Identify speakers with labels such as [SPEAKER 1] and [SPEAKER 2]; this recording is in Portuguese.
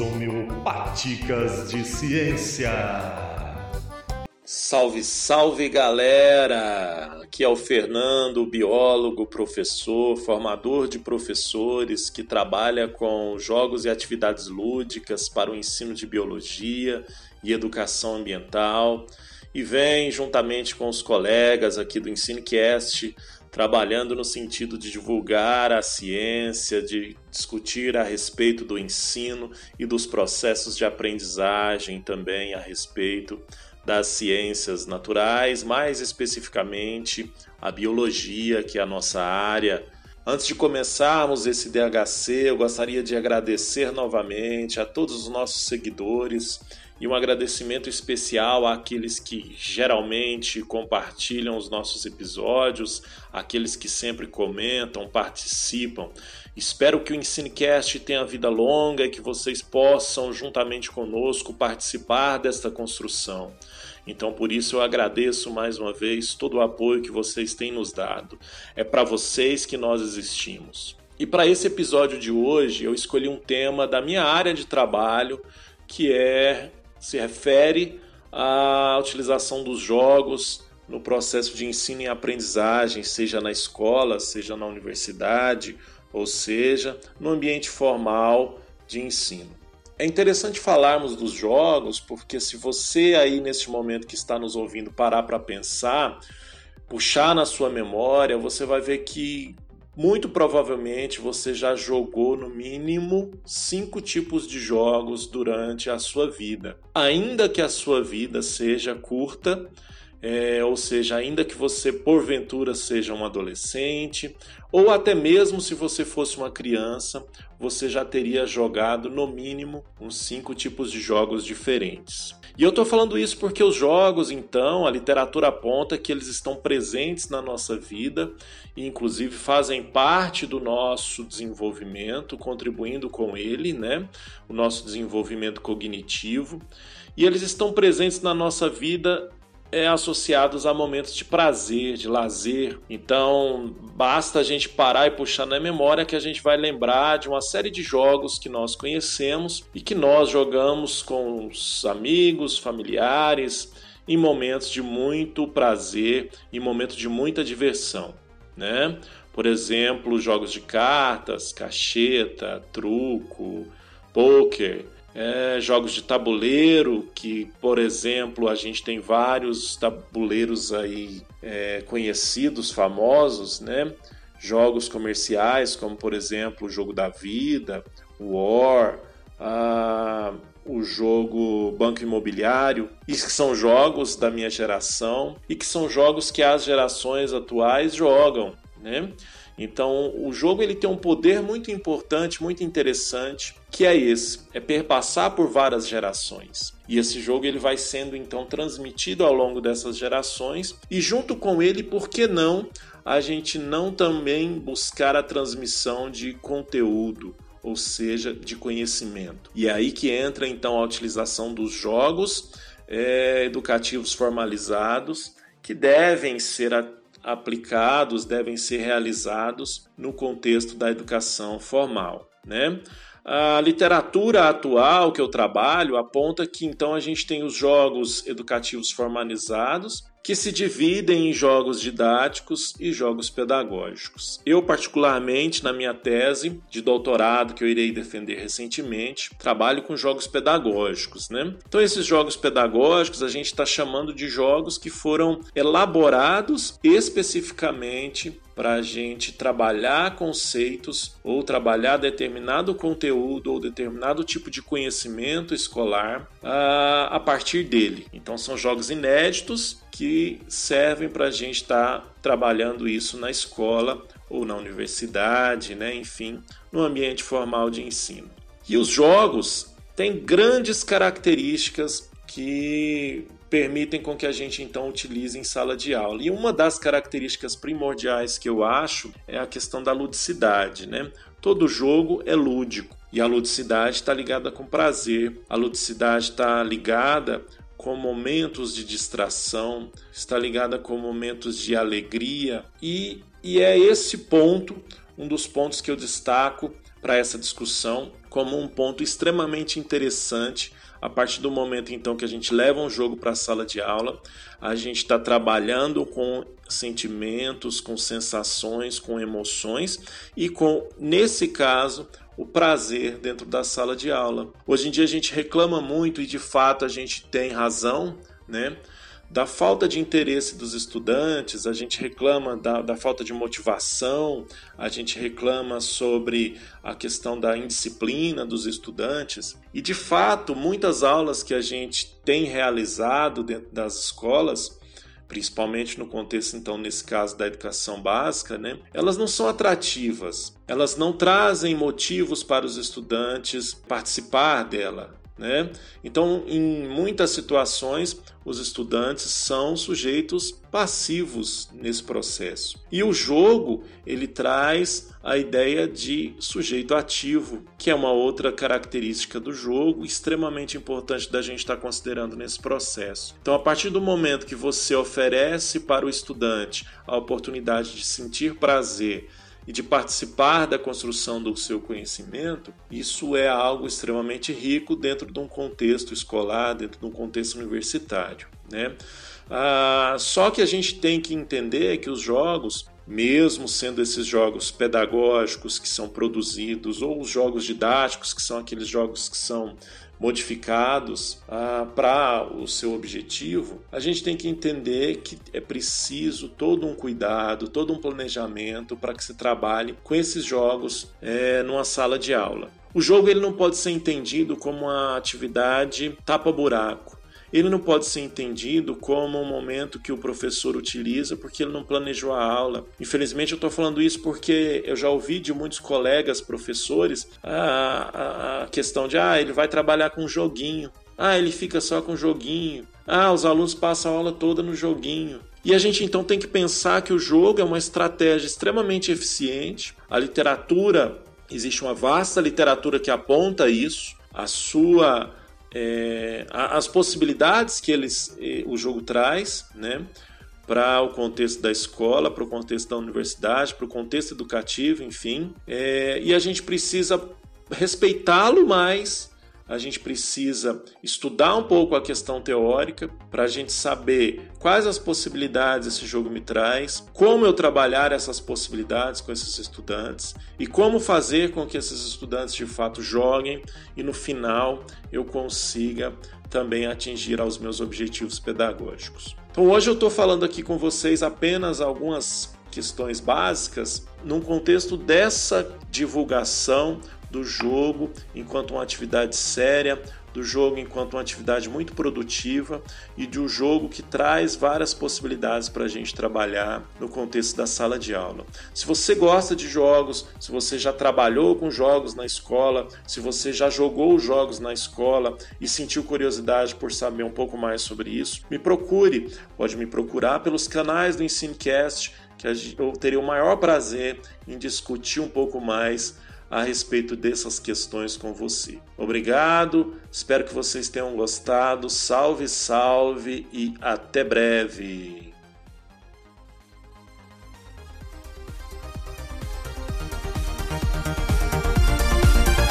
[SPEAKER 1] Homeopáticas de ciência.
[SPEAKER 2] Salve, salve galera! Aqui é o Fernando, biólogo, professor, formador de professores que trabalha com jogos e atividades lúdicas para o ensino de biologia e educação ambiental e vem juntamente com os colegas aqui do EnsinoCast trabalhando no sentido de divulgar a ciência, de discutir a respeito do ensino e dos processos de aprendizagem também a respeito das ciências naturais, mais especificamente a biologia, que é a nossa área. Antes de começarmos esse DHC, eu gostaria de agradecer novamente a todos os nossos seguidores e um agradecimento especial àqueles que geralmente compartilham os nossos episódios, aqueles que sempre comentam, participam. Espero que o Ensinecast tenha vida longa e que vocês possam, juntamente conosco, participar desta construção. Então, por isso, eu agradeço mais uma vez todo o apoio que vocês têm nos dado. É para vocês que nós existimos. E para esse episódio de hoje, eu escolhi um tema da minha área de trabalho, que é se refere à utilização dos jogos no processo de ensino e aprendizagem, seja na escola, seja na universidade, ou seja, no ambiente formal de ensino. É interessante falarmos dos jogos, porque se você aí neste momento que está nos ouvindo parar para pensar, puxar na sua memória, você vai ver que muito provavelmente você já jogou no mínimo cinco tipos de jogos durante a sua vida. Ainda que a sua vida seja curta, é, ou seja, ainda que você porventura seja um adolescente, ou até mesmo se você fosse uma criança, você já teria jogado no mínimo uns cinco tipos de jogos diferentes. E eu estou falando isso porque os jogos, então, a literatura aponta que eles estão presentes na nossa vida e, inclusive, fazem parte do nosso desenvolvimento, contribuindo com ele, né? O nosso desenvolvimento cognitivo. E eles estão presentes na nossa vida é, associados a momentos de prazer, de lazer. Então, basta a gente parar e puxar na memória que a gente vai lembrar de uma série de jogos que nós conhecemos e que nós jogamos com os amigos, familiares, em momentos de muito prazer, em momentos de muita diversão, né? Por exemplo, jogos de cartas, cacheta, truco, poker, é, jogos de tabuleiro, que, por exemplo, a gente tem vários tabuleiros aí é, conhecidos, famosos, né? Jogos comerciais, como por exemplo o jogo da vida, o War, a, o jogo Banco Imobiliário, e que são jogos da minha geração e que são jogos que as gerações atuais jogam, né? Então, o jogo ele tem um poder muito importante, muito interessante, que é esse, é perpassar por várias gerações. E esse jogo ele vai sendo então transmitido ao longo dessas gerações e junto com ele, por que não, a gente não também buscar a transmissão de conteúdo, ou seja, de conhecimento. E é aí que entra então a utilização dos jogos é, educativos formalizados que devem ser aplicados, devem ser realizados no contexto da educação formal. Né? A literatura atual que eu trabalho aponta que então a gente tem os jogos educativos formalizados, que se dividem em jogos didáticos e jogos pedagógicos. Eu, particularmente, na minha tese de doutorado que eu irei defender recentemente, trabalho com jogos pedagógicos. Né? Então, esses jogos pedagógicos a gente está chamando de jogos que foram elaborados especificamente para a gente trabalhar conceitos ou trabalhar determinado conteúdo ou determinado tipo de conhecimento escolar a, a partir dele. Então, são jogos inéditos que servem para a gente estar tá trabalhando isso na escola ou na universidade, né? enfim, no ambiente formal de ensino. E os jogos têm grandes características que permitem com que a gente então utilize em sala de aula. E uma das características primordiais que eu acho é a questão da ludicidade, né? Todo jogo é lúdico e a ludicidade está ligada com prazer, a ludicidade está ligada com momentos de distração, está ligada com momentos de alegria e, e é esse ponto, um dos pontos que eu destaco para essa discussão como um ponto extremamente interessante. A partir do momento então que a gente leva um jogo para a sala de aula, a gente está trabalhando com sentimentos, com sensações, com emoções e com, nesse caso, o prazer dentro da sala de aula. Hoje em dia a gente reclama muito e de fato a gente tem razão, né? da falta de interesse dos estudantes, a gente reclama da, da, falta de motivação, a gente reclama sobre a questão da indisciplina dos estudantes. E de fato, muitas aulas que a gente tem realizado dentro das escolas, principalmente no contexto, então, nesse caso da educação básica, né, elas não são atrativas, elas não trazem motivos para os estudantes participar dela. Né? Então, em muitas situações, os estudantes são sujeitos passivos nesse processo. E o jogo ele traz a ideia de sujeito ativo, que é uma outra característica do jogo extremamente importante da gente estar considerando nesse processo. Então, a partir do momento que você oferece para o estudante a oportunidade de sentir prazer e de participar da construção do seu conhecimento, isso é algo extremamente rico dentro de um contexto escolar, dentro de um contexto universitário. Né? Ah, só que a gente tem que entender que os jogos, mesmo sendo esses jogos pedagógicos que são produzidos, ou os jogos didáticos, que são aqueles jogos que são modificados ah, para o seu objetivo, a gente tem que entender que é preciso todo um cuidado, todo um planejamento para que se trabalhe com esses jogos é, numa sala de aula. O jogo ele não pode ser entendido como uma atividade tapa-buraco ele não pode ser entendido como um momento que o professor utiliza porque ele não planejou a aula. Infelizmente, eu estou falando isso porque eu já ouvi de muitos colegas professores a, a, a questão de ah, ele vai trabalhar com joguinho. Ah, ele fica só com joguinho. Ah, os alunos passam a aula toda no joguinho. E a gente então tem que pensar que o jogo é uma estratégia extremamente eficiente. A literatura, existe uma vasta literatura que aponta isso. A sua é, as possibilidades que eles, o jogo traz, né? para o contexto da escola, para o contexto da universidade, para o contexto educativo, enfim. É, e a gente precisa respeitá-lo mais a gente precisa estudar um pouco a questão teórica para a gente saber quais as possibilidades esse jogo me traz, como eu trabalhar essas possibilidades com esses estudantes e como fazer com que esses estudantes de fato joguem e no final eu consiga também atingir aos meus objetivos pedagógicos. Então hoje eu estou falando aqui com vocês apenas algumas questões básicas num contexto dessa divulgação do jogo enquanto uma atividade séria, do jogo enquanto uma atividade muito produtiva e de um jogo que traz várias possibilidades para a gente trabalhar no contexto da sala de aula. Se você gosta de jogos, se você já trabalhou com jogos na escola, se você já jogou jogos na escola e sentiu curiosidade por saber um pouco mais sobre isso, me procure. Pode me procurar pelos canais do Ensinecast, que eu teria o maior prazer em discutir um pouco mais a respeito dessas questões com você. Obrigado, espero que vocês tenham gostado. Salve, salve e até breve!